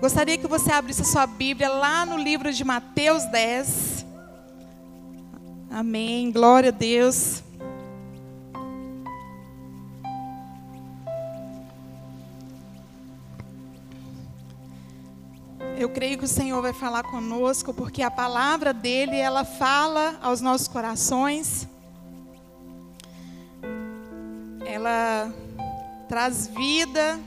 Gostaria que você abrisse a sua Bíblia lá no livro de Mateus 10. Amém. Glória a Deus. Eu creio que o Senhor vai falar conosco, porque a palavra dele, ela fala aos nossos corações. Ela traz vida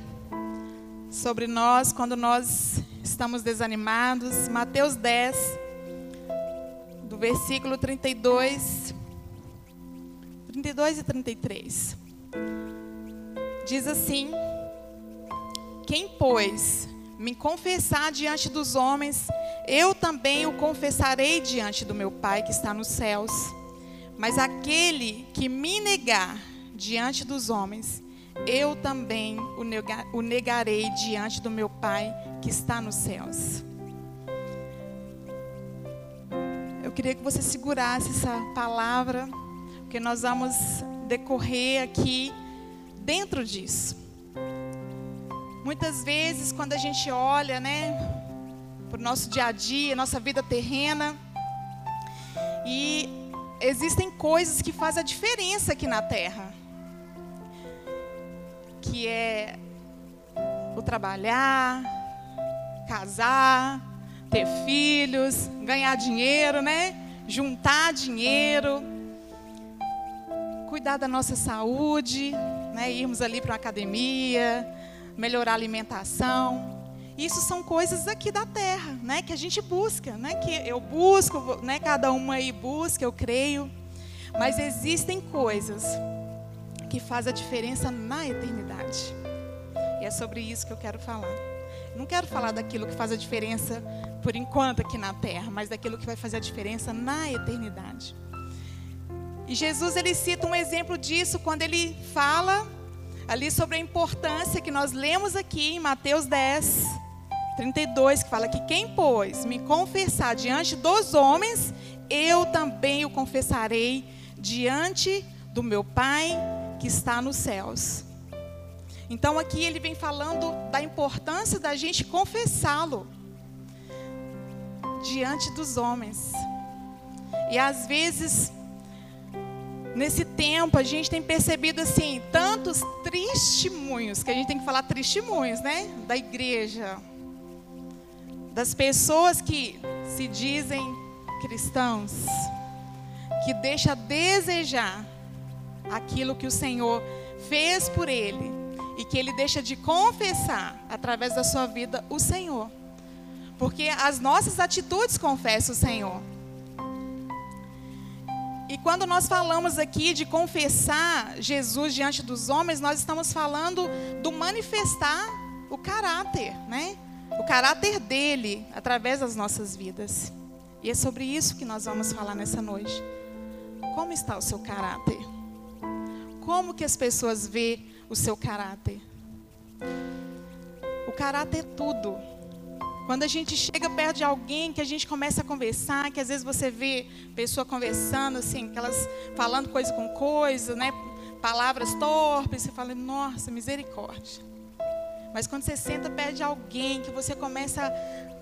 sobre nós quando nós estamos desanimados. Mateus 10, do versículo 32, 32 e 33. Diz assim: Quem, pois, me confessar diante dos homens, eu também o confessarei diante do meu Pai que está nos céus. Mas aquele que me negar diante dos homens, eu também o, negar, o negarei diante do meu Pai que está nos céus. Eu queria que você segurasse essa palavra, porque nós vamos decorrer aqui dentro disso. Muitas vezes, quando a gente olha, né, para o nosso dia a dia, nossa vida terrena, e existem coisas que fazem a diferença aqui na terra, que é o trabalhar, casar, ter filhos, ganhar dinheiro, né, juntar dinheiro, cuidar da nossa saúde, né, irmos ali para a academia melhorar a alimentação. Isso são coisas aqui da terra, né, que a gente busca, né, que eu busco, né, cada uma aí busca, eu creio. Mas existem coisas que fazem a diferença na eternidade. E é sobre isso que eu quero falar. Não quero falar daquilo que faz a diferença por enquanto aqui na terra, mas daquilo que vai fazer a diferença na eternidade. E Jesus ele cita um exemplo disso quando ele fala ali sobre a importância que nós lemos aqui em Mateus 10, 32, que fala que quem, pois, me confessar diante dos homens, eu também o confessarei diante do meu Pai que está nos céus. Então aqui ele vem falando da importância da gente confessá-lo diante dos homens. E às vezes Nesse tempo, a gente tem percebido assim tantos testemunhos, que a gente tem que falar testemunhos, né? Da igreja, das pessoas que se dizem cristãos, que deixa a desejar aquilo que o Senhor fez por ele e que ele deixa de confessar através da sua vida o Senhor. Porque as nossas atitudes confessam o Senhor. E quando nós falamos aqui de confessar Jesus diante dos homens, nós estamos falando do manifestar o caráter, né? O caráter dele através das nossas vidas. E é sobre isso que nós vamos falar nessa noite. Como está o seu caráter? Como que as pessoas vê o seu caráter? O caráter é tudo. Quando a gente chega perto de alguém que a gente começa a conversar, que às vezes você vê pessoa conversando assim, aquelas falando coisa com coisa, né? Palavras torpes, você fala, nossa, misericórdia. Mas quando você senta perto de alguém que você começa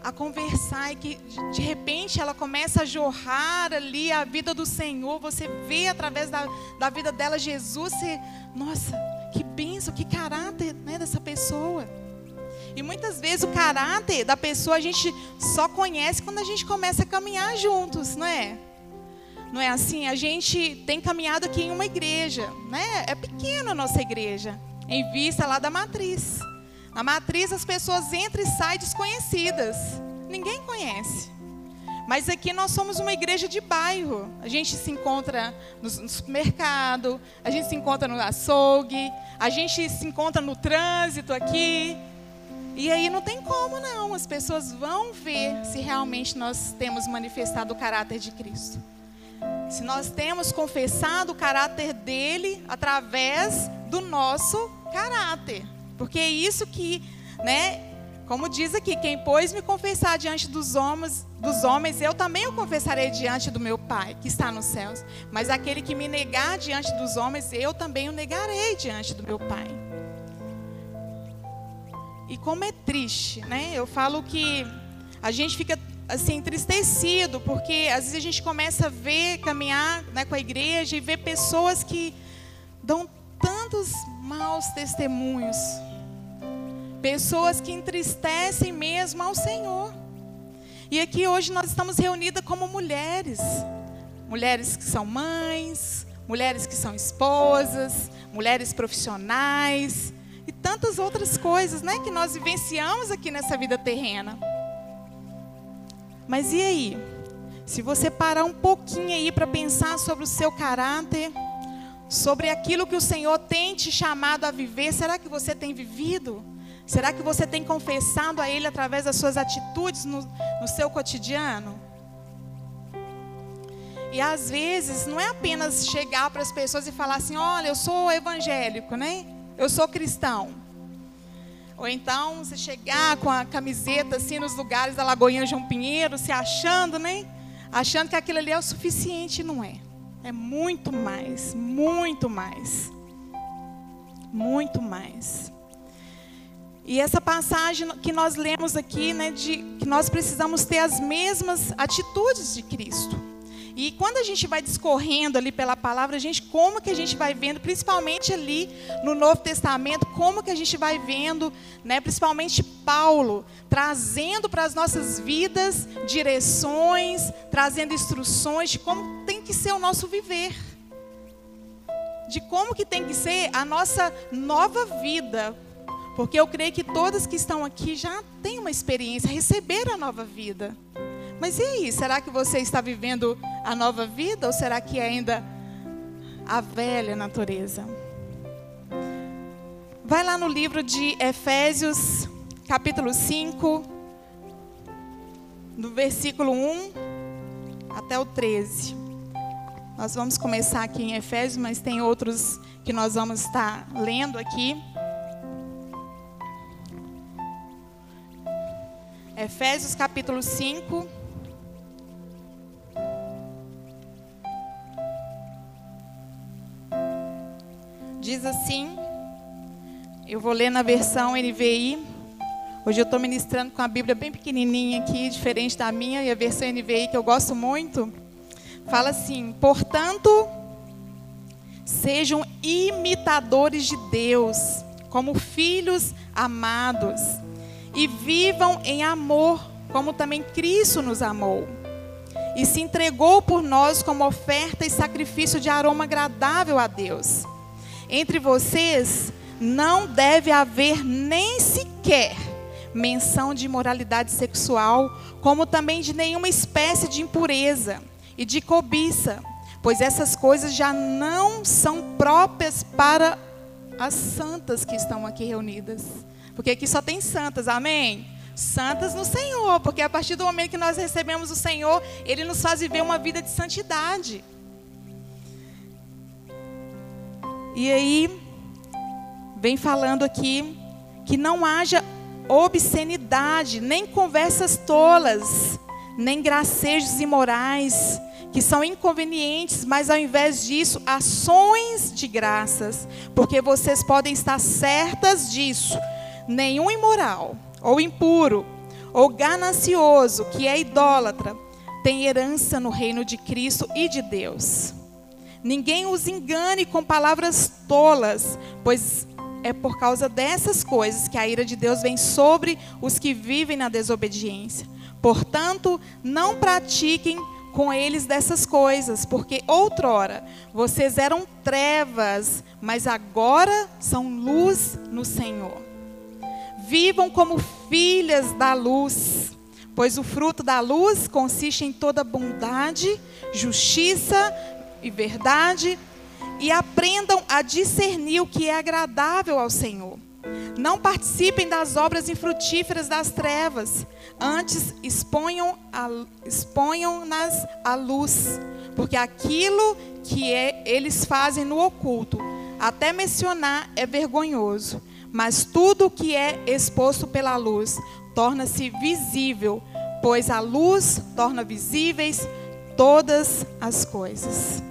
a conversar e que de repente ela começa a jorrar ali a vida do Senhor, você vê através da, da vida dela Jesus, você, nossa, que benção, que caráter né, dessa pessoa. E muitas vezes o caráter da pessoa a gente só conhece quando a gente começa a caminhar juntos, não é? Não é assim? A gente tem caminhado aqui em uma igreja, né? É pequena a nossa igreja, em vista lá da matriz. Na matriz as pessoas entram e saem desconhecidas. Ninguém conhece. Mas aqui nós somos uma igreja de bairro. A gente se encontra no supermercado, a gente se encontra no açougue, a gente se encontra no trânsito aqui. E aí não tem como não, as pessoas vão ver se realmente nós temos manifestado o caráter de Cristo. Se nós temos confessado o caráter dele através do nosso caráter. Porque é isso que, né, como diz aqui, quem pois me confessar diante dos homens, dos homens, eu também o confessarei diante do meu Pai, que está nos céus. Mas aquele que me negar diante dos homens, eu também o negarei diante do meu Pai. E como é triste, né? Eu falo que a gente fica assim entristecido porque às vezes a gente começa a ver caminhar né, com a igreja e ver pessoas que dão tantos maus testemunhos, pessoas que entristecem mesmo ao Senhor. E aqui hoje nós estamos reunidas como mulheres, mulheres que são mães, mulheres que são esposas, mulheres profissionais e tantas outras coisas, né, que nós vivenciamos aqui nessa vida terrena. Mas e aí? Se você parar um pouquinho aí para pensar sobre o seu caráter, sobre aquilo que o Senhor tem te chamado a viver, será que você tem vivido? Será que você tem confessado a Ele através das suas atitudes no, no seu cotidiano? E às vezes não é apenas chegar para as pessoas e falar assim: olha, eu sou evangélico, né? Eu sou cristão. Ou então você chegar com a camiseta assim nos lugares da Lagoinha João Pinheiro, se achando, né? Achando que aquilo ali é o suficiente, não é. É muito mais, muito mais. Muito mais. E essa passagem que nós lemos aqui, né, de que nós precisamos ter as mesmas atitudes de Cristo. E quando a gente vai discorrendo ali pela palavra, a gente como que a gente vai vendo, principalmente ali no Novo Testamento, como que a gente vai vendo, né, principalmente Paulo trazendo para as nossas vidas direções, trazendo instruções de como tem que ser o nosso viver. De como que tem que ser a nossa nova vida. Porque eu creio que todas que estão aqui já têm uma experiência, receberam a nova vida. Mas e aí, será que você está vivendo a nova vida ou será que é ainda a velha natureza? Vai lá no livro de Efésios, capítulo 5, do versículo 1 até o 13. Nós vamos começar aqui em Efésios, mas tem outros que nós vamos estar lendo aqui. Efésios capítulo 5, Diz assim, eu vou ler na versão NVI. Hoje eu estou ministrando com a Bíblia bem pequenininha aqui, diferente da minha, e a versão NVI que eu gosto muito. Fala assim: portanto, sejam imitadores de Deus, como filhos amados, e vivam em amor, como também Cristo nos amou. E se entregou por nós como oferta e sacrifício de aroma agradável a Deus. Entre vocês não deve haver nem sequer menção de imoralidade sexual, como também de nenhuma espécie de impureza e de cobiça, pois essas coisas já não são próprias para as santas que estão aqui reunidas. Porque aqui só tem santas, amém? Santas no Senhor, porque a partir do momento que nós recebemos o Senhor, Ele nos faz viver uma vida de santidade. E aí, vem falando aqui que não haja obscenidade, nem conversas tolas, nem gracejos imorais, que são inconvenientes, mas ao invés disso, ações de graças, porque vocês podem estar certas disso. Nenhum imoral, ou impuro, ou ganancioso, que é idólatra, tem herança no reino de Cristo e de Deus. Ninguém os engane com palavras tolas, pois é por causa dessas coisas que a ira de Deus vem sobre os que vivem na desobediência. Portanto, não pratiquem com eles dessas coisas, porque outrora vocês eram trevas, mas agora são luz no Senhor. Vivam como filhas da luz, pois o fruto da luz consiste em toda bondade, justiça, e verdade, e aprendam a discernir o que é agradável ao Senhor. Não participem das obras infrutíferas das trevas, antes exponham a, exponham-nas à luz, porque aquilo que é, eles fazem no oculto, até mencionar é vergonhoso, mas tudo o que é exposto pela luz torna-se visível, pois a luz torna visíveis todas as coisas.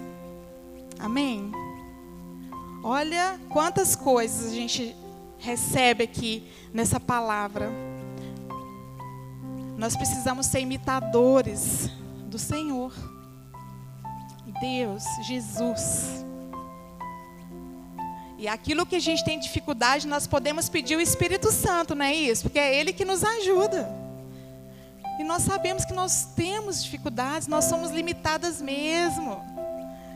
Amém? Olha quantas coisas a gente recebe aqui nessa palavra. Nós precisamos ser imitadores do Senhor. Deus, Jesus. E aquilo que a gente tem dificuldade, nós podemos pedir o Espírito Santo, não é isso? Porque é Ele que nos ajuda. E nós sabemos que nós temos dificuldades, nós somos limitadas mesmo.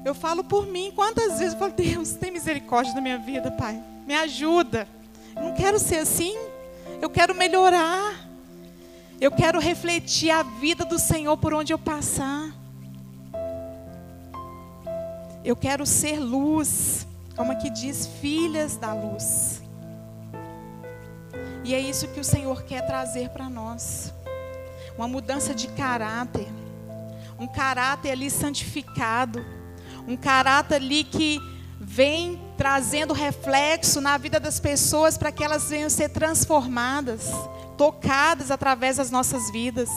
Eu falo por mim, quantas vezes eu falo, Deus, tem misericórdia da minha vida, Pai. Me ajuda. Eu não quero ser assim. Eu quero melhorar. Eu quero refletir a vida do Senhor por onde eu passar. Eu quero ser luz, como aqui diz, filhas da luz. E é isso que o Senhor quer trazer para nós. Uma mudança de caráter. Um caráter ali santificado. Um caráter ali que vem trazendo reflexo na vida das pessoas para que elas venham ser transformadas, tocadas através das nossas vidas.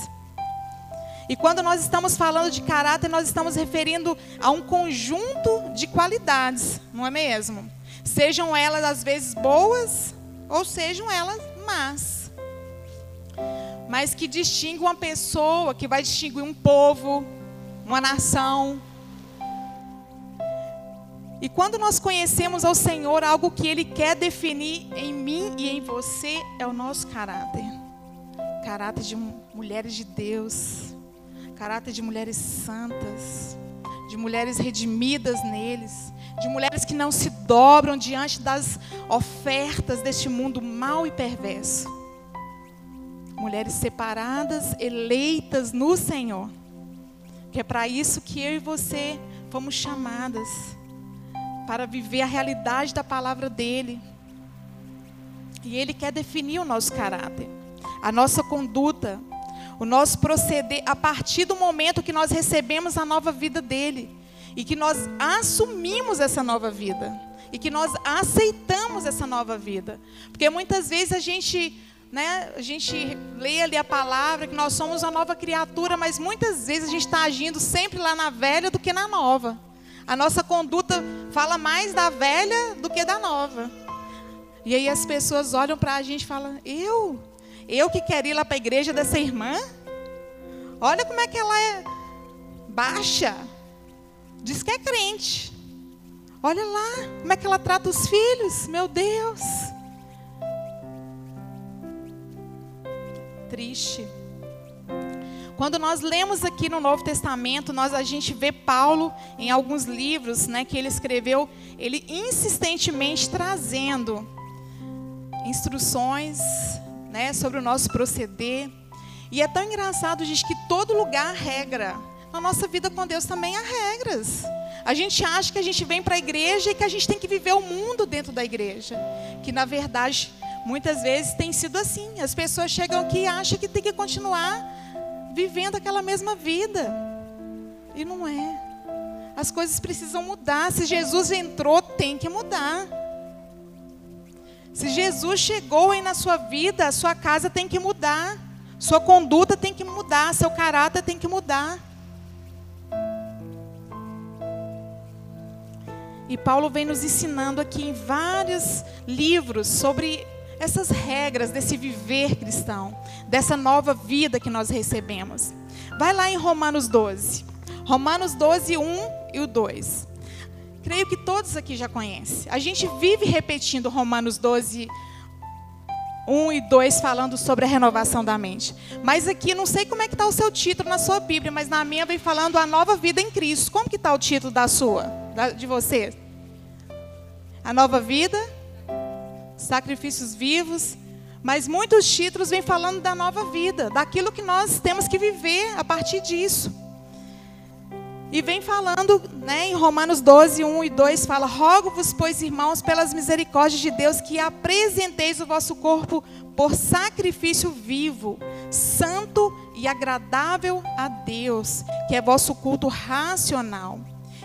E quando nós estamos falando de caráter, nós estamos referindo a um conjunto de qualidades, não é mesmo? Sejam elas às vezes boas ou sejam elas más. Mas que distingue uma pessoa, que vai distinguir um povo, uma nação. E quando nós conhecemos ao Senhor, algo que Ele quer definir em mim e em você é o nosso caráter. Caráter de mulheres de Deus, caráter de mulheres santas, de mulheres redimidas neles, de mulheres que não se dobram diante das ofertas deste mundo mau e perverso. Mulheres separadas, eleitas no Senhor. Que é para isso que eu e você fomos chamadas para viver a realidade da palavra dele. E ele quer definir o nosso caráter, a nossa conduta, o nosso proceder a partir do momento que nós recebemos a nova vida dele e que nós assumimos essa nova vida e que nós aceitamos essa nova vida. Porque muitas vezes a gente, né, a gente lê ali a palavra que nós somos uma nova criatura, mas muitas vezes a gente está agindo sempre lá na velha do que na nova. A nossa conduta fala mais da velha do que da nova. E aí as pessoas olham para a gente e falam: Eu? Eu que quero ir lá para a igreja dessa irmã. Olha como é que ela é baixa. Diz que é crente. Olha lá como é que ela trata os filhos. Meu Deus. Triste. Quando nós lemos aqui no Novo Testamento, nós a gente vê Paulo em alguns livros, né, que ele escreveu, ele insistentemente trazendo instruções né, sobre o nosso proceder. E é tão engraçado, diz que todo lugar regra. Na nossa vida com Deus também há regras. A gente acha que a gente vem para a igreja e que a gente tem que viver o mundo dentro da igreja. Que na verdade, muitas vezes tem sido assim. As pessoas chegam aqui e acham que tem que continuar vivendo aquela mesma vida. E não é. As coisas precisam mudar. Se Jesus entrou, tem que mudar. Se Jesus chegou aí na sua vida, sua casa tem que mudar. Sua conduta tem que mudar, seu caráter tem que mudar. E Paulo vem nos ensinando aqui em vários livros sobre essas regras desse viver cristão, dessa nova vida que nós recebemos. Vai lá em Romanos 12. Romanos 12, 1 e o 2 creio que todos aqui já conhecem. A gente vive repetindo Romanos 12, 1 e 2 falando sobre a renovação da mente. Mas aqui, não sei como é que está o seu título na sua Bíblia, mas na minha vem falando a nova vida em Cristo. Como que está o título da sua, de você? A nova vida, sacrifícios vivos, mas muitos títulos vêm falando da nova vida, daquilo que nós temos que viver a partir disso. E vem falando, né, em Romanos 12, 1 e 2, fala: Rogo-vos, pois, irmãos, pelas misericórdias de Deus, que apresenteis o vosso corpo por sacrifício vivo, santo e agradável a Deus, que é vosso culto racional.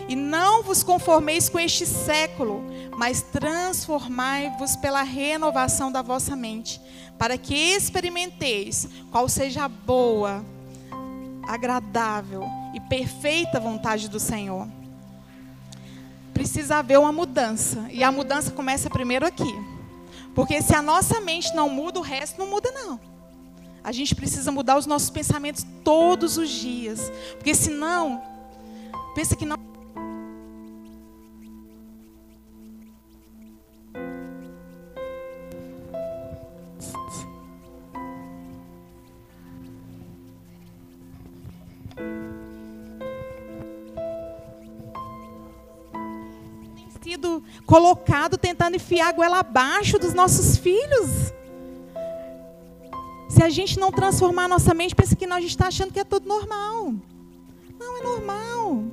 E não vos conformeis com este século, mas transformai-vos pela renovação da vossa mente, para que experimenteis qual seja a boa, agradável e perfeita vontade do Senhor. Precisa haver uma mudança. E a mudança começa primeiro aqui. Porque se a nossa mente não muda, o resto não muda, não. A gente precisa mudar os nossos pensamentos todos os dias. Porque senão, pensa que não sido colocado tentando enfiar a goela abaixo dos nossos filhos. Se a gente não transformar a nossa mente, pensa que nós, gente está achando que é tudo normal. Não, é normal.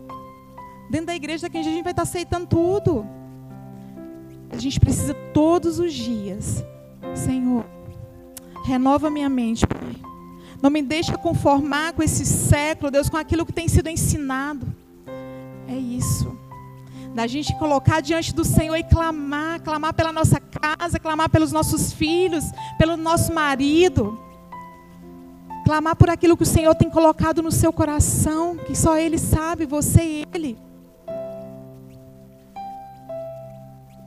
Dentro da igreja daqui a gente vai estar aceitando tudo. A gente precisa todos os dias. Senhor, renova minha mente, Pai. Não me deixa conformar com esse século, Deus, com aquilo que tem sido ensinado. É isso da gente colocar diante do Senhor e clamar, clamar pela nossa casa, clamar pelos nossos filhos, pelo nosso marido. Clamar por aquilo que o Senhor tem colocado no seu coração, que só Ele sabe, você e Ele.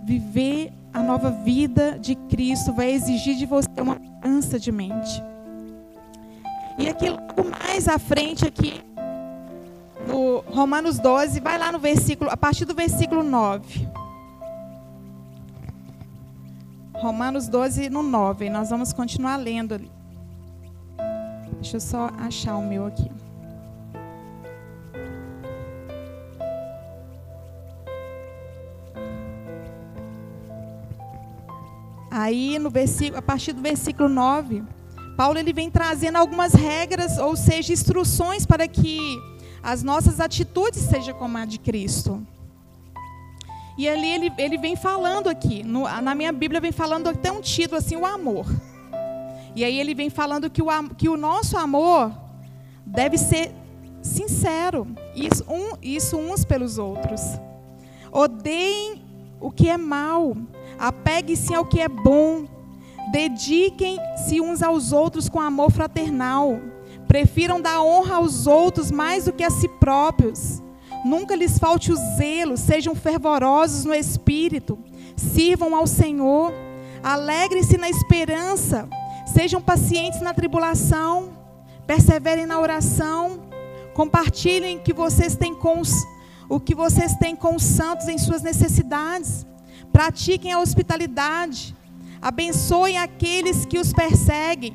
Viver a nova vida de Cristo vai exigir de você uma mudança de mente. E aqui logo mais à frente aqui, no Romanos 12, vai lá no versículo, a partir do versículo 9. Romanos 12, no 9. Nós vamos continuar lendo ali. Deixa eu só achar o meu aqui. Aí, no versículo, a partir do versículo 9, Paulo ele vem trazendo algumas regras, ou seja, instruções para que as nossas atitudes sejam como a de Cristo. E ali ele, ele vem falando aqui, no, na minha Bíblia vem falando até um título assim, o amor. E aí ele vem falando que o, que o nosso amor deve ser sincero, isso, um, isso uns pelos outros. Odeiem o que é mal, apeguem-se ao que é bom, dediquem-se uns aos outros com amor fraternal. Prefiram dar honra aos outros mais do que a si próprios. Nunca lhes falte o zelo, sejam fervorosos no espírito, sirvam ao Senhor, alegrem-se na esperança, sejam pacientes na tribulação, perseverem na oração, compartilhem que vocês têm com os, o que vocês têm com os santos em suas necessidades, pratiquem a hospitalidade, abençoem aqueles que os perseguem,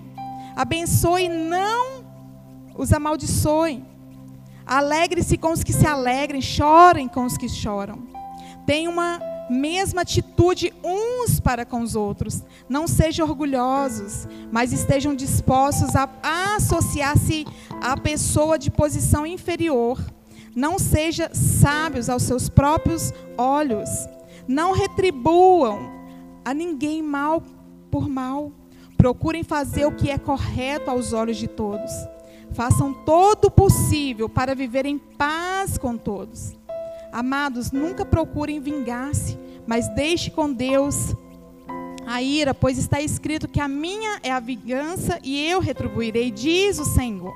abençoe não os amaldiçoem. Alegre-se com os que se alegrem, chorem com os que choram. Tenham uma mesma atitude uns para com os outros. Não sejam orgulhosos, mas estejam dispostos a associar-se à pessoa de posição inferior. Não sejam sábios aos seus próprios olhos. Não retribuam a ninguém mal por mal. Procurem fazer o que é correto aos olhos de todos. Façam todo o possível para viver em paz com todos. Amados, nunca procurem vingar-se, mas deixe com Deus a ira, pois está escrito que a minha é a vingança e eu retribuirei, diz o Senhor.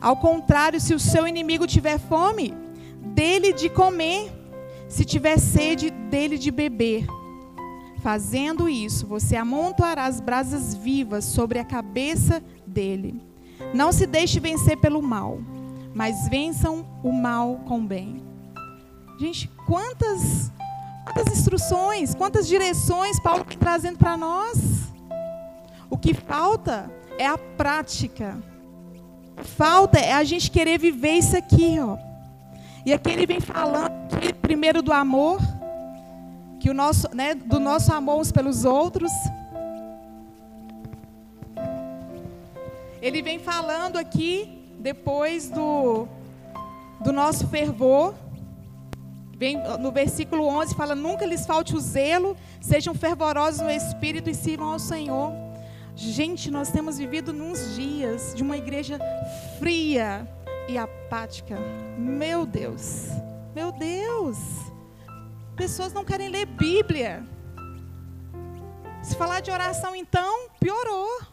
Ao contrário, se o seu inimigo tiver fome, dele de comer, se tiver sede, dele de beber. Fazendo isso, você amontoará as brasas vivas sobre a cabeça dele. Não se deixe vencer pelo mal, mas vençam o mal com o bem. Gente, quantas, quantas instruções, quantas direções Paulo está trazendo para nós? O que falta é a prática. Falta é a gente querer viver isso aqui, ó. E aqui ele vem falando primeiro do amor, que o nosso, né, do nosso amor uns pelos outros. Ele vem falando aqui, depois do, do nosso fervor, vem no versículo 11, fala: Nunca lhes falte o zelo, sejam fervorosos no espírito e sirvam ao Senhor. Gente, nós temos vivido nos dias de uma igreja fria e apática. Meu Deus, meu Deus. Pessoas não querem ler Bíblia. Se falar de oração, então, piorou.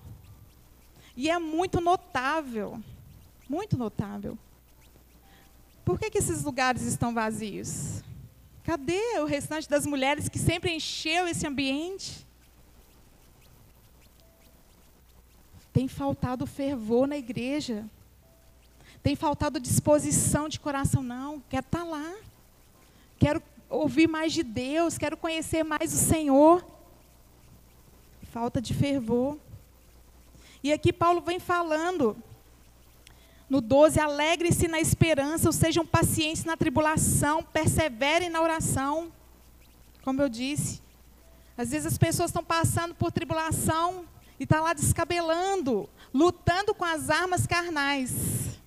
E é muito notável, muito notável. Por que, que esses lugares estão vazios? Cadê o restante das mulheres que sempre encheu esse ambiente? Tem faltado fervor na igreja. Tem faltado disposição de coração. Não, quero estar tá lá. Quero ouvir mais de Deus. Quero conhecer mais o Senhor. Falta de fervor. E aqui Paulo vem falando no 12, alegre-se na esperança, ou sejam pacientes na tribulação, perseverem na oração. Como eu disse, às vezes as pessoas estão passando por tribulação e estão tá lá descabelando, lutando com as armas carnais,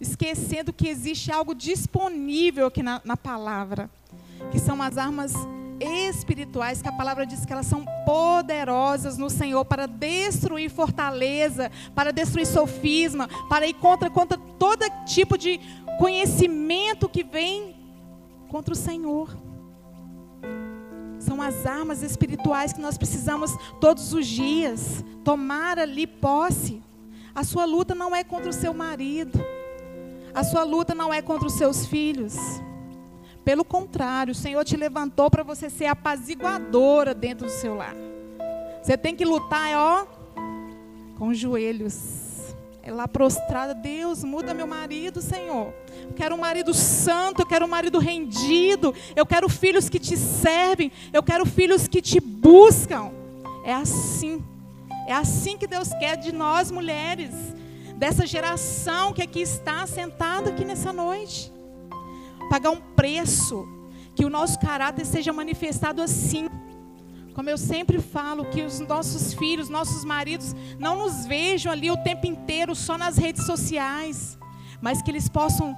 esquecendo que existe algo disponível aqui na, na palavra, que são as armas espirituais, que a palavra diz que elas são poderosas no Senhor para destruir fortaleza, para destruir sofisma, para ir contra, contra todo tipo de conhecimento que vem contra o Senhor. São as armas espirituais que nós precisamos todos os dias tomar ali posse. A sua luta não é contra o seu marido. A sua luta não é contra os seus filhos. Pelo contrário, o Senhor te levantou para você ser apaziguadora dentro do seu lar. Você tem que lutar, é, ó, com os joelhos. É lá prostrada, Deus, muda meu marido, Senhor. Eu quero um marido santo, eu quero um marido rendido, eu quero filhos que te servem, eu quero filhos que te buscam. É assim. É assim que Deus quer de nós mulheres, dessa geração que aqui está sentada aqui nessa noite pagar um preço, que o nosso caráter seja manifestado assim. Como eu sempre falo, que os nossos filhos, nossos maridos, não nos vejam ali o tempo inteiro só nas redes sociais, mas que eles possam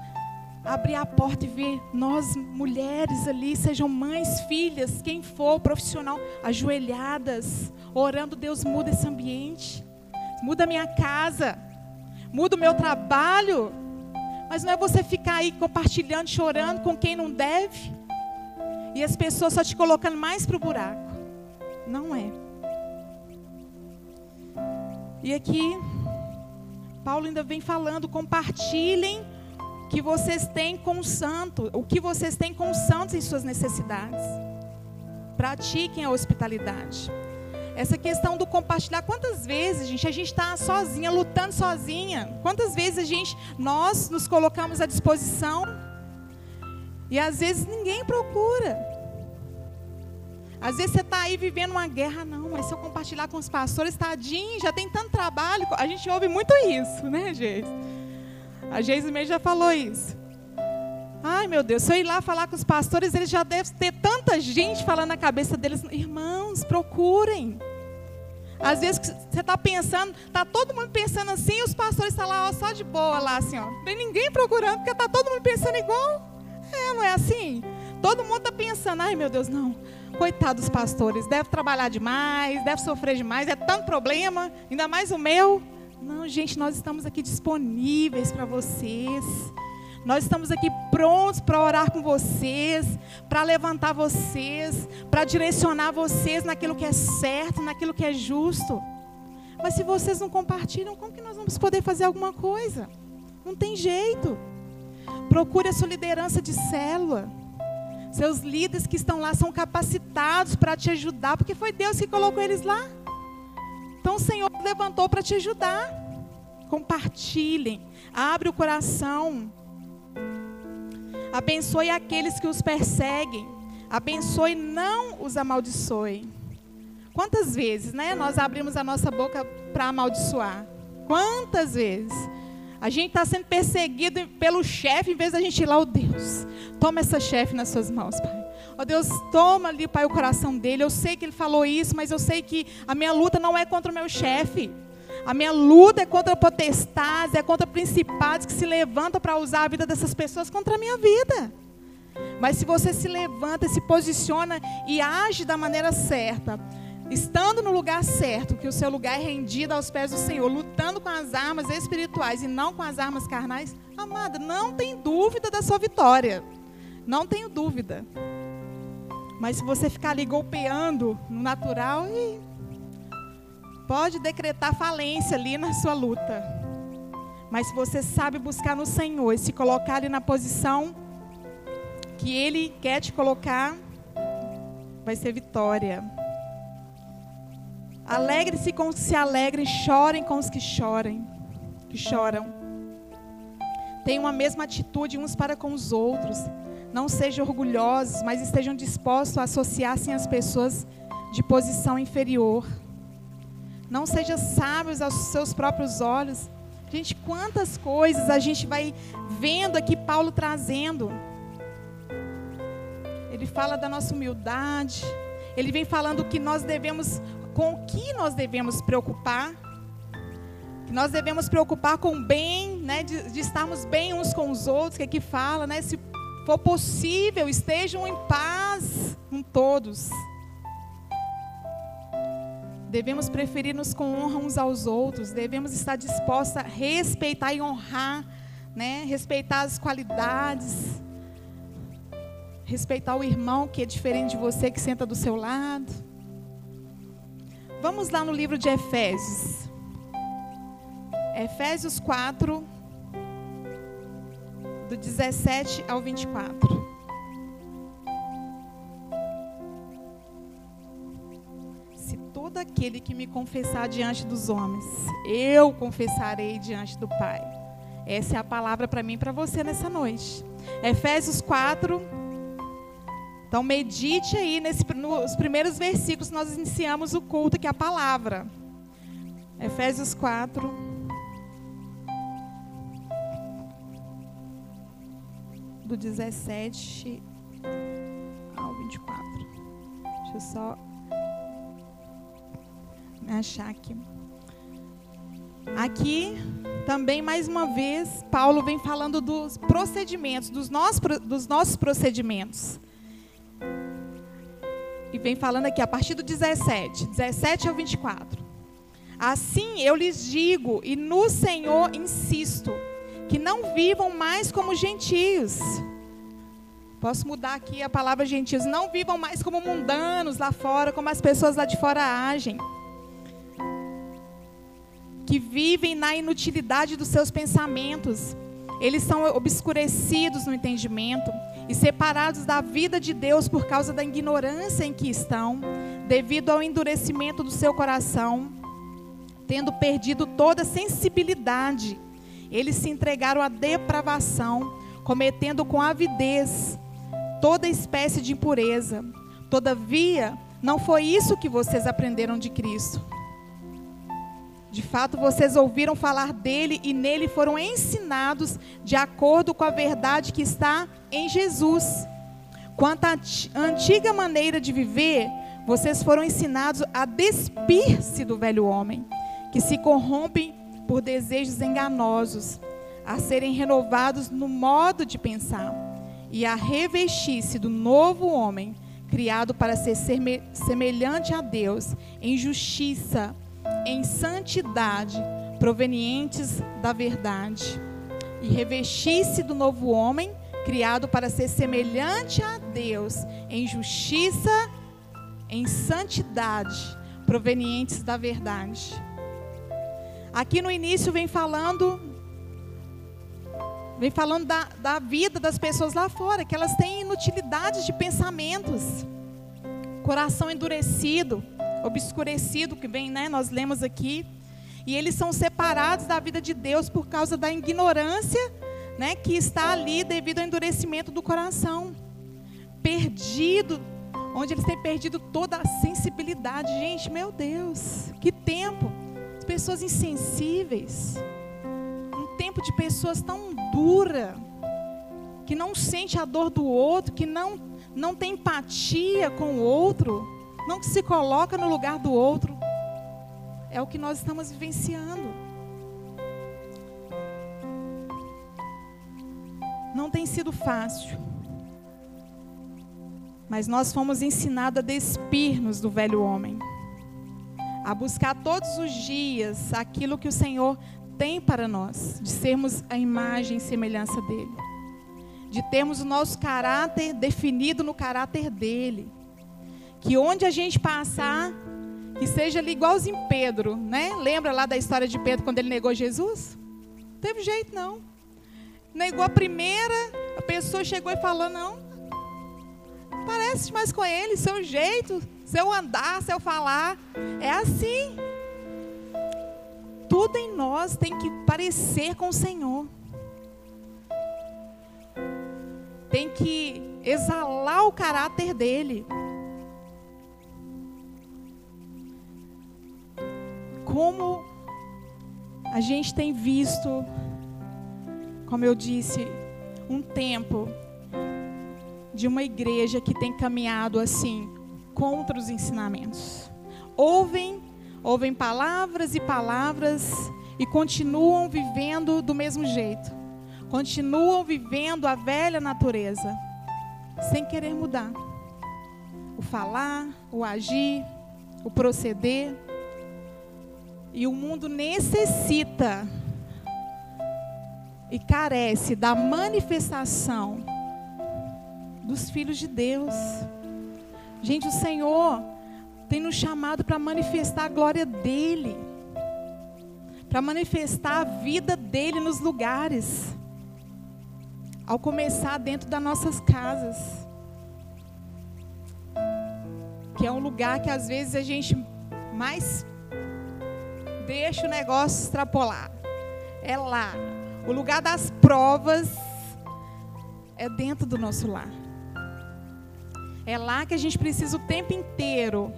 abrir a porta e ver nós mulheres ali, sejam mães, filhas, quem for, profissional, ajoelhadas, orando, Deus muda esse ambiente, muda minha casa, muda o meu trabalho, mas não é você ficar aí compartilhando, chorando com quem não deve. E as pessoas só te colocando mais para o buraco. Não é. E aqui, Paulo ainda vem falando: compartilhem que vocês têm com o santo, o que vocês têm com os santos em suas necessidades. Pratiquem a hospitalidade. Essa questão do compartilhar, quantas vezes, gente, a gente está sozinha, lutando sozinha? Quantas vezes a gente, nós nos colocamos à disposição e às vezes ninguém procura. Às vezes você está aí vivendo uma guerra, não, mas se eu compartilhar com os pastores, tadinho, já tem tanto trabalho. A gente ouve muito isso, né, Geis? A Geis mesmo já falou isso. Ai, meu Deus, se eu ir lá falar com os pastores, eles já devem ter tanta gente falando na cabeça deles. Irmãos, procurem. Às vezes você está pensando, está todo mundo pensando assim, e os pastores estão tá lá ó, só de boa, lá assim, ó. Não tem ninguém procurando, porque está todo mundo pensando igual. É, não é assim? Todo mundo está pensando, ai meu Deus, não. Coitado dos pastores, deve trabalhar demais, deve sofrer demais, é tanto problema, ainda mais o meu. Não, gente, nós estamos aqui disponíveis para vocês. Nós estamos aqui prontos para orar com vocês, para levantar vocês, para direcionar vocês naquilo que é certo, naquilo que é justo. Mas se vocês não compartilham, como que nós vamos poder fazer alguma coisa? Não tem jeito. Procure a sua liderança de célula. Seus líderes que estão lá são capacitados para te ajudar, porque foi Deus que colocou eles lá. Então o Senhor levantou para te ajudar. Compartilhem, abre o coração. Abençoe aqueles que os perseguem. Abençoe, não os amaldiçoe. Quantas vezes, né, nós abrimos a nossa boca para amaldiçoar? Quantas vezes? A gente está sendo perseguido pelo chefe, em vez da gente ir lá, oh Deus, toma essa chefe nas suas mãos, Pai. Oh Deus, toma ali, Pai, o coração dele. Eu sei que ele falou isso, mas eu sei que a minha luta não é contra o meu chefe. A minha luta é contra potestades, é contra principados que se levantam para usar a vida dessas pessoas contra a minha vida. Mas se você se levanta, se posiciona e age da maneira certa, estando no lugar certo, que o seu lugar é rendido aos pés do Senhor, lutando com as armas espirituais e não com as armas carnais, amada, não tem dúvida da sua vitória. Não tenho dúvida. Mas se você ficar ali golpeando no natural, Pode decretar falência ali na sua luta. Mas se você sabe buscar no Senhor e se colocar ali na posição que Ele quer te colocar, vai ser vitória. Alegre-se com os que se alegrem, chorem com os que chorem, que choram. Tenham a mesma atitude uns para com os outros. Não sejam orgulhosos, mas estejam dispostos a associar-se às pessoas de posição inferior. Não sejam sábios aos seus próprios olhos. Gente, quantas coisas a gente vai vendo aqui Paulo trazendo. Ele fala da nossa humildade. Ele vem falando que nós devemos, com o que nós devemos preocupar. Que nós devemos preocupar com o bem, né, de, de estarmos bem uns com os outros, que aqui fala, né, se for possível, estejam em paz com todos. Devemos preferir-nos com honra uns aos outros, devemos estar dispostos a respeitar e honrar, né? respeitar as qualidades, respeitar o irmão que é diferente de você, que senta do seu lado. Vamos lá no livro de Efésios. Efésios 4, do 17 ao 24. Todo aquele que me confessar diante dos homens, eu confessarei diante do Pai. Essa é a palavra para mim e para você nessa noite. Efésios 4. Então medite aí nesse, nos primeiros versículos nós iniciamos o culto que é a palavra. Efésios 4. Do 17 ao 24. Deixa eu só achar aqui. Aqui, também, mais uma vez, Paulo vem falando dos procedimentos, dos nossos, dos nossos procedimentos. E vem falando aqui, a partir do 17, 17 ao 24. Assim eu lhes digo, e no Senhor insisto, que não vivam mais como gentios. Posso mudar aqui a palavra gentios. Não vivam mais como mundanos lá fora, como as pessoas lá de fora agem que vivem na inutilidade dos seus pensamentos. Eles são obscurecidos no entendimento e separados da vida de Deus por causa da ignorância em que estão, devido ao endurecimento do seu coração, tendo perdido toda sensibilidade. Eles se entregaram à depravação, cometendo com avidez toda espécie de impureza. Todavia, não foi isso que vocês aprenderam de Cristo. De fato, vocês ouviram falar dele e nele foram ensinados de acordo com a verdade que está em Jesus. Quanto à antiga maneira de viver, vocês foram ensinados a despir-se do velho homem, que se corrompem por desejos enganosos, a serem renovados no modo de pensar e a revestir-se do novo homem, criado para ser semelhante a Deus em justiça em santidade, provenientes da verdade, e revestir-se do novo homem, criado para ser semelhante a Deus, em justiça, em santidade, provenientes da verdade. Aqui no início vem falando, vem falando da, da vida das pessoas lá fora, que elas têm inutilidade de pensamentos, coração endurecido, obscurecido que vem, né? Nós lemos aqui. E eles são separados da vida de Deus por causa da ignorância, né, que está ali devido ao endurecimento do coração. Perdido, onde eles têm perdido toda a sensibilidade. Gente, meu Deus, que tempo. As pessoas insensíveis. Um tempo de pessoas tão dura, que não sente a dor do outro, que não não tem empatia com o outro não se coloca no lugar do outro. É o que nós estamos vivenciando. Não tem sido fácil. Mas nós fomos ensinados a despir-nos do velho homem, a buscar todos os dias aquilo que o Senhor tem para nós, de sermos a imagem e semelhança dele, de termos o nosso caráter definido no caráter dele que onde a gente passar, que seja ali igualzinho Pedro, né? Lembra lá da história de Pedro quando ele negou Jesus? Não teve jeito não. Negou a primeira, a pessoa chegou e falou: Não, parece mais com Ele, seu jeito, seu andar, seu falar. É assim. Tudo em nós tem que parecer com o Senhor. Tem que exalar o caráter dele. Como a gente tem visto, como eu disse, um tempo de uma igreja que tem caminhado assim contra os ensinamentos. Ouvem, ouvem palavras e palavras e continuam vivendo do mesmo jeito. Continuam vivendo a velha natureza, sem querer mudar. O falar, o agir, o proceder. E o mundo necessita e carece da manifestação dos filhos de Deus. Gente, o Senhor tem nos chamado para manifestar a glória dEle, para manifestar a vida dEle nos lugares, ao começar dentro das nossas casas, que é um lugar que às vezes a gente mais deixa o negócio extrapolar. É lá. O lugar das provas é dentro do nosso lar. É lá que a gente precisa o tempo inteiro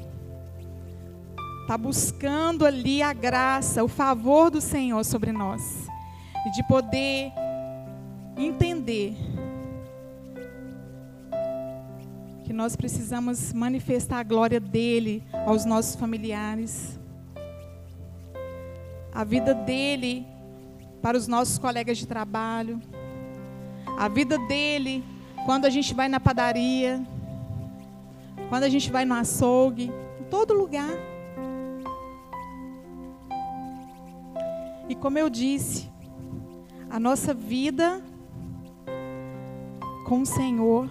tá buscando ali a graça, o favor do Senhor sobre nós e de poder entender que nós precisamos manifestar a glória dele aos nossos familiares, a vida dele para os nossos colegas de trabalho, a vida dele quando a gente vai na padaria, quando a gente vai no açougue, em todo lugar. E como eu disse, a nossa vida com o Senhor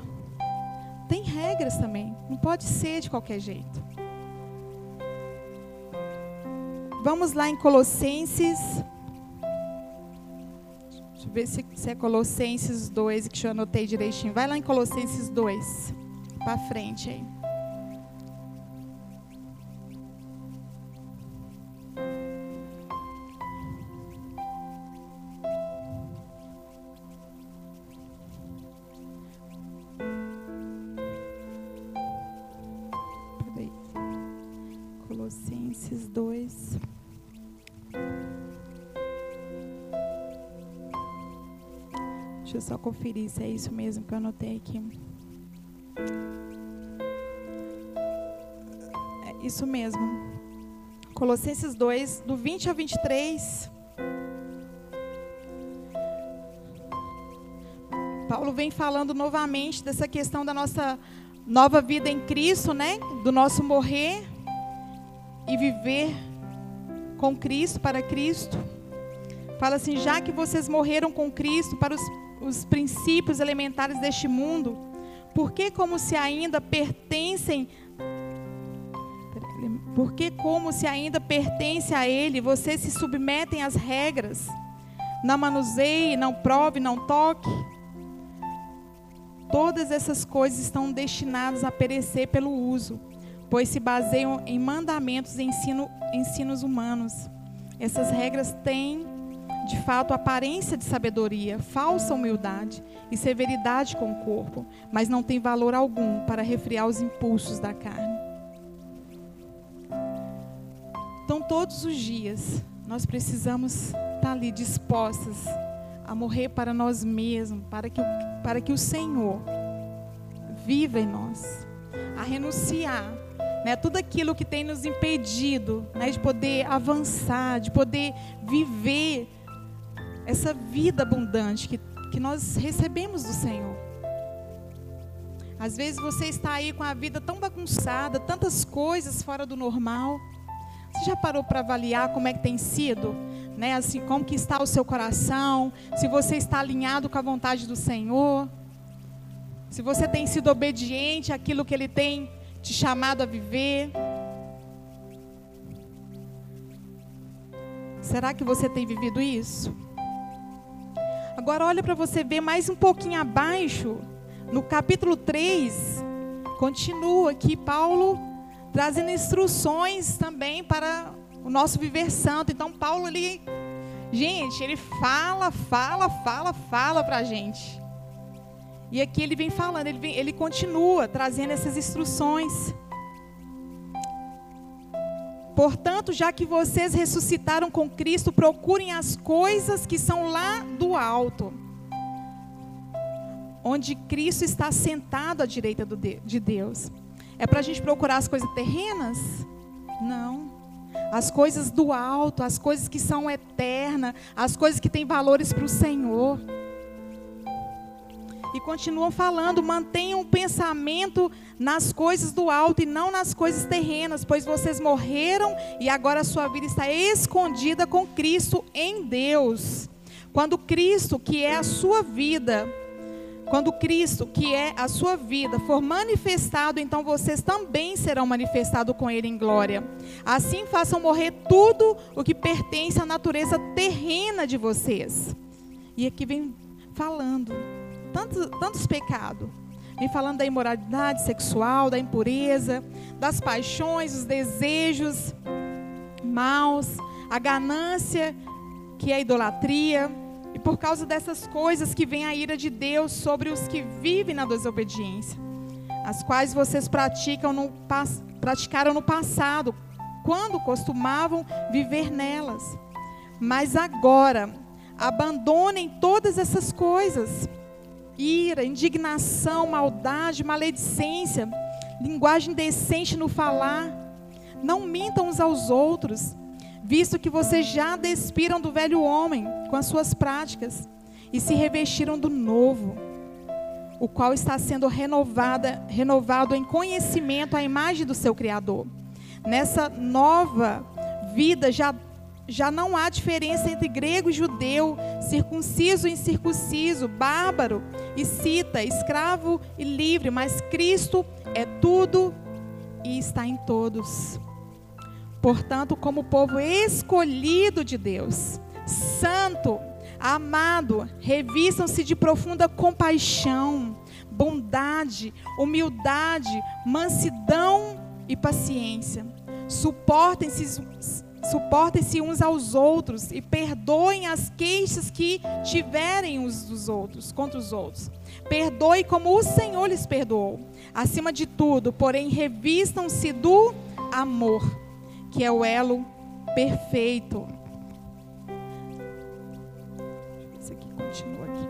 tem regras também. Não pode ser de qualquer jeito. Vamos lá em Colossenses. Deixa eu ver se, se é Colossenses 2, que eu anotei direitinho. Vai lá em Colossenses 2. Para frente aí. Colossenses 2. Deixa eu só conferir se é isso mesmo que eu anotei aqui. É isso mesmo. Colossenses 2, do 20 ao 23. Paulo vem falando novamente dessa questão da nossa nova vida em Cristo, né? Do nosso morrer e viver com Cristo, para Cristo. Fala assim: já que vocês morreram com Cristo para os, os princípios elementares deste mundo, por que, como se ainda pertencem porque como se ainda pertence a ele, vocês se submetem às regras. Não manuseie, não prove, não toque. Todas essas coisas estão destinadas a perecer pelo uso pois se baseiam em mandamentos e ensino, ensinos humanos. Essas regras têm, de fato, aparência de sabedoria, falsa humildade e severidade com o corpo, mas não tem valor algum para refriar os impulsos da carne. Então, todos os dias, nós precisamos estar ali dispostas a morrer para nós mesmos, para que, para que o Senhor viva em nós, a renunciar né, tudo aquilo que tem nos impedido né, de poder avançar, de poder viver essa vida abundante que, que nós recebemos do Senhor. Às vezes você está aí com a vida tão bagunçada, tantas coisas fora do normal. Você já parou para avaliar como é que tem sido? Né? Assim, como que está o seu coração? Se você está alinhado com a vontade do Senhor? Se você tem sido obediente àquilo que Ele tem te chamado a viver? Será que você tem vivido isso? Agora olha para você ver mais um pouquinho abaixo, no capítulo 3, continua aqui Paulo trazendo instruções também para o nosso viver santo. Então Paulo ali, gente, ele fala, fala, fala, fala para a gente. E aqui ele vem falando, ele, vem, ele continua trazendo essas instruções. Portanto, já que vocês ressuscitaram com Cristo, procurem as coisas que são lá do alto, onde Cristo está sentado à direita de Deus. É para a gente procurar as coisas terrenas? Não. As coisas do alto, as coisas que são eternas, as coisas que têm valores para o Senhor. E continuam falando: mantenham o pensamento nas coisas do alto e não nas coisas terrenas, pois vocês morreram e agora a sua vida está escondida com Cristo em Deus. Quando Cristo, que é a sua vida, quando Cristo, que é a sua vida, for manifestado, então vocês também serão manifestados com Ele em glória. Assim façam morrer tudo o que pertence à natureza terrena de vocês. E aqui vem falando tantos, tantos pecados. Vem falando da imoralidade sexual, da impureza, das paixões, dos desejos maus, a ganância, que é a idolatria. E por causa dessas coisas que vem a ira de Deus sobre os que vivem na desobediência, as quais vocês praticam no, praticaram no passado, quando costumavam viver nelas. Mas agora, abandonem todas essas coisas ira, indignação, maldade, maledicência, linguagem decente no falar. Não mintam uns aos outros, visto que vocês já despiram do velho homem com as suas práticas e se revestiram do novo, o qual está sendo renovada, renovado em conhecimento à imagem do seu Criador. Nessa nova vida já já não há diferença entre grego e judeu, circunciso e incircunciso, bárbaro e cita, escravo e livre, mas Cristo é tudo e está em todos. Portanto, como povo escolhido de Deus, santo, amado, revistam-se de profunda compaixão, bondade, humildade, mansidão e paciência. Suportem-se Suportem-se uns aos outros e perdoem as queixas que tiverem uns dos outros, contra os outros. Perdoe como o Senhor lhes perdoou. Acima de tudo, porém, revistam-se do amor, que é o elo perfeito. Isso aqui continua aqui.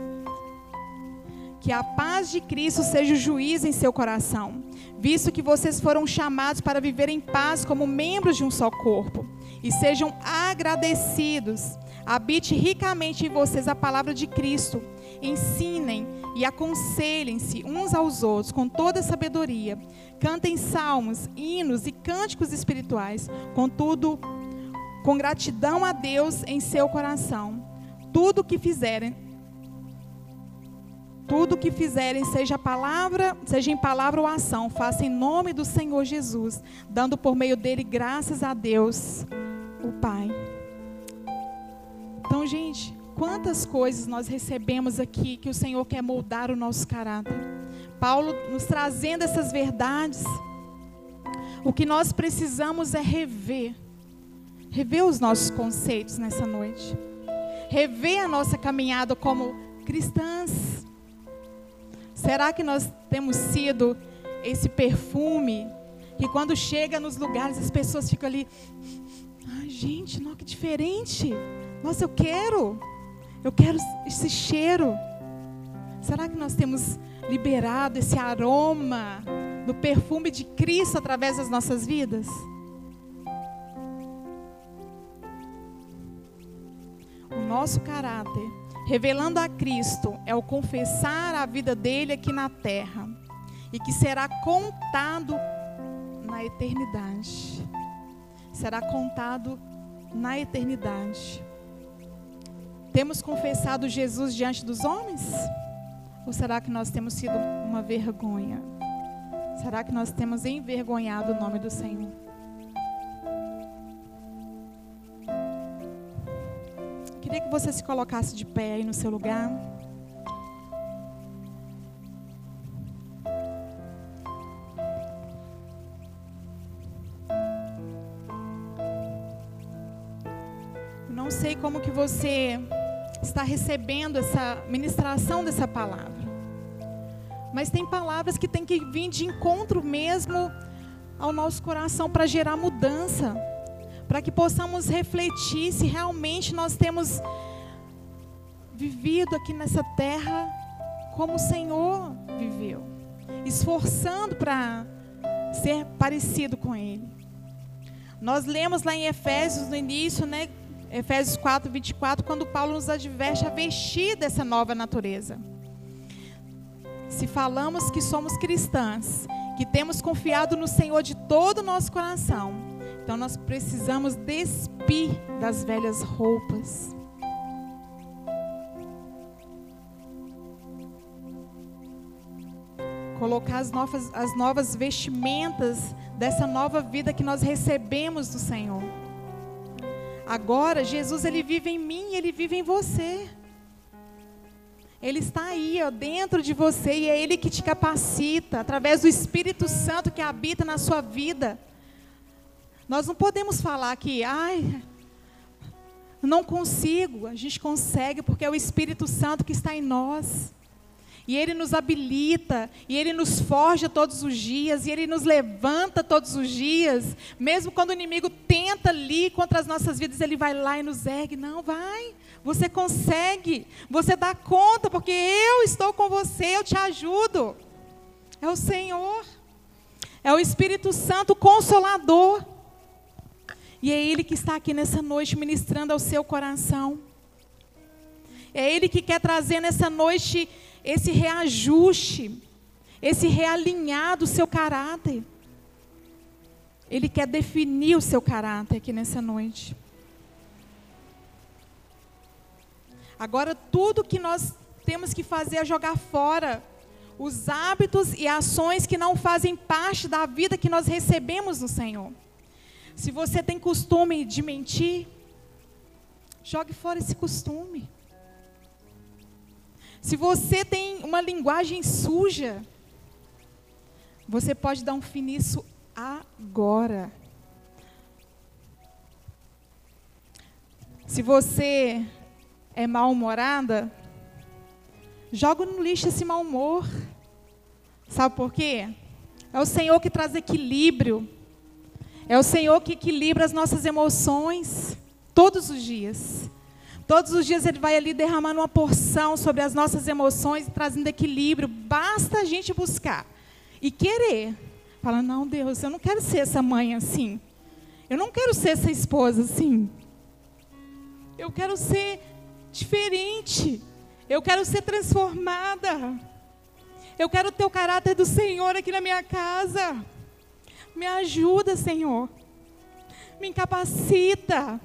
Que a paz de Cristo seja o juiz em seu coração, visto que vocês foram chamados para viver em paz como membros de um só corpo e sejam agradecidos. Habite ricamente em vocês a palavra de Cristo. Ensinem e aconselhem-se uns aos outros com toda sabedoria. Cantem salmos, hinos e cânticos espirituais, contudo, com gratidão a Deus em seu coração. Tudo o que fizerem, tudo que fizerem, seja palavra, seja em palavra ou ação, faça em nome do Senhor Jesus, dando por meio dele graças a Deus o Pai. Então, gente, quantas coisas nós recebemos aqui que o Senhor quer moldar o nosso caráter. Paulo nos trazendo essas verdades. O que nós precisamos é rever, rever os nossos conceitos nessa noite, rever a nossa caminhada como cristãs. Será que nós temos sido esse perfume que quando chega nos lugares as pessoas ficam ali, gente, não, que diferente. Nossa, eu quero. Eu quero esse cheiro. Será que nós temos liberado esse aroma do perfume de Cristo através das nossas vidas? O nosso caráter, revelando a Cristo, é o confessar a vida dele aqui na terra e que será contado na eternidade será contado na eternidade. Temos confessado Jesus diante dos homens? Ou será que nós temos sido uma vergonha? Será que nós temos envergonhado o nome do Senhor? Queria que você se colocasse de pé aí no seu lugar. Como que você está recebendo essa ministração dessa palavra. Mas tem palavras que tem que vir de encontro mesmo ao nosso coração para gerar mudança, para que possamos refletir se realmente nós temos vivido aqui nessa terra como o Senhor viveu, esforçando para ser parecido com Ele. Nós lemos lá em Efésios no início, né? Efésios 4, 24, quando Paulo nos adverte a vestir dessa nova natureza. Se falamos que somos cristãs, que temos confiado no Senhor de todo o nosso coração, então nós precisamos despir das velhas roupas. Colocar as novas, as novas vestimentas dessa nova vida que nós recebemos do Senhor. Agora, Jesus ele vive em mim, ele vive em você. Ele está aí, ó, dentro de você, e é Ele que te capacita, através do Espírito Santo que habita na sua vida. Nós não podemos falar que, ai, não consigo. A gente consegue, porque é o Espírito Santo que está em nós. E Ele nos habilita, e Ele nos forja todos os dias, e Ele nos levanta todos os dias. Mesmo quando o inimigo tenta ali contra as nossas vidas, Ele vai lá e nos ergue. Não, vai. Você consegue. Você dá conta, porque eu estou com você, eu te ajudo. É o Senhor. É o Espírito Santo Consolador. E é Ele que está aqui nessa noite ministrando ao seu coração. É Ele que quer trazer nessa noite esse reajuste, esse realinhar do seu caráter. Ele quer definir o seu caráter aqui nessa noite. Agora, tudo que nós temos que fazer é jogar fora os hábitos e ações que não fazem parte da vida que nós recebemos no Senhor. Se você tem costume de mentir, jogue fora esse costume. Se você tem uma linguagem suja, você pode dar um fim nisso agora. Se você é mal-humorada, joga no lixo esse mau humor. Sabe por quê? É o Senhor que traz equilíbrio. É o Senhor que equilibra as nossas emoções todos os dias. Todos os dias Ele vai ali derramando uma porção sobre as nossas emoções, trazendo equilíbrio. Basta a gente buscar e querer. Fala, não, Deus, eu não quero ser essa mãe assim. Eu não quero ser essa esposa assim. Eu quero ser diferente. Eu quero ser transformada. Eu quero ter o caráter do Senhor aqui na minha casa. Me ajuda, Senhor. Me incapacita.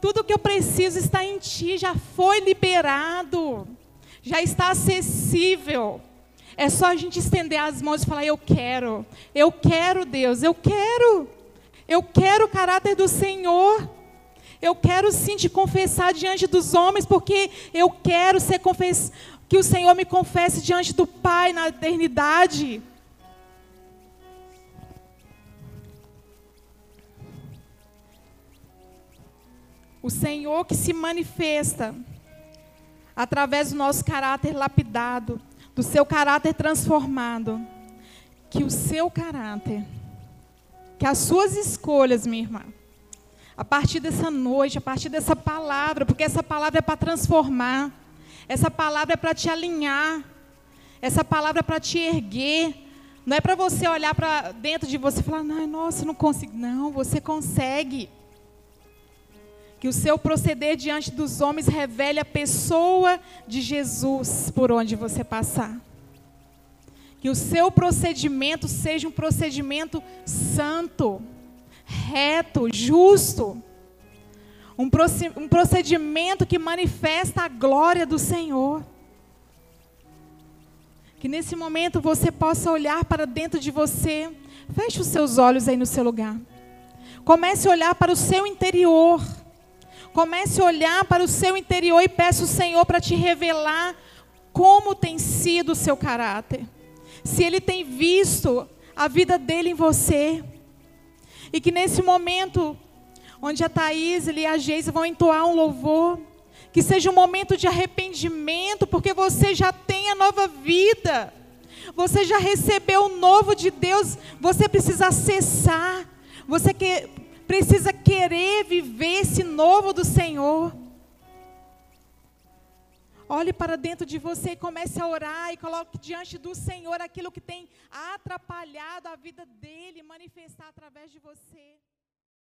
Tudo que eu preciso está em Ti, já foi liberado, já está acessível. É só a gente estender as mãos e falar: Eu quero, eu quero, Deus, eu quero, eu quero o caráter do Senhor. Eu quero sim te confessar diante dos homens, porque eu quero ser confess... que o Senhor me confesse diante do Pai na eternidade. O Senhor que se manifesta através do nosso caráter lapidado, do seu caráter transformado. Que o seu caráter, que as suas escolhas, minha irmã, a partir dessa noite, a partir dessa palavra, porque essa palavra é para transformar, essa palavra é para te alinhar, essa palavra é para te erguer. Não é para você olhar para dentro de você e falar, nossa, não consigo. Não, você consegue. Que o seu proceder diante dos homens revele a pessoa de Jesus por onde você passar. Que o seu procedimento seja um procedimento santo, reto, justo. Um procedimento que manifesta a glória do Senhor. Que nesse momento você possa olhar para dentro de você. Feche os seus olhos aí no seu lugar. Comece a olhar para o seu interior. Comece a olhar para o seu interior e peça o Senhor para te revelar como tem sido o seu caráter. Se ele tem visto a vida dele em você. E que nesse momento onde a Thaís e a Geise vão entoar um louvor. Que seja um momento de arrependimento, porque você já tem a nova vida. Você já recebeu o novo de Deus. Você precisa acessar. Você que, precisa querer viver esse novo do Senhor. Olhe para dentro de você e comece a orar e coloque diante do Senhor aquilo que tem atrapalhado a vida dele manifestar através de você.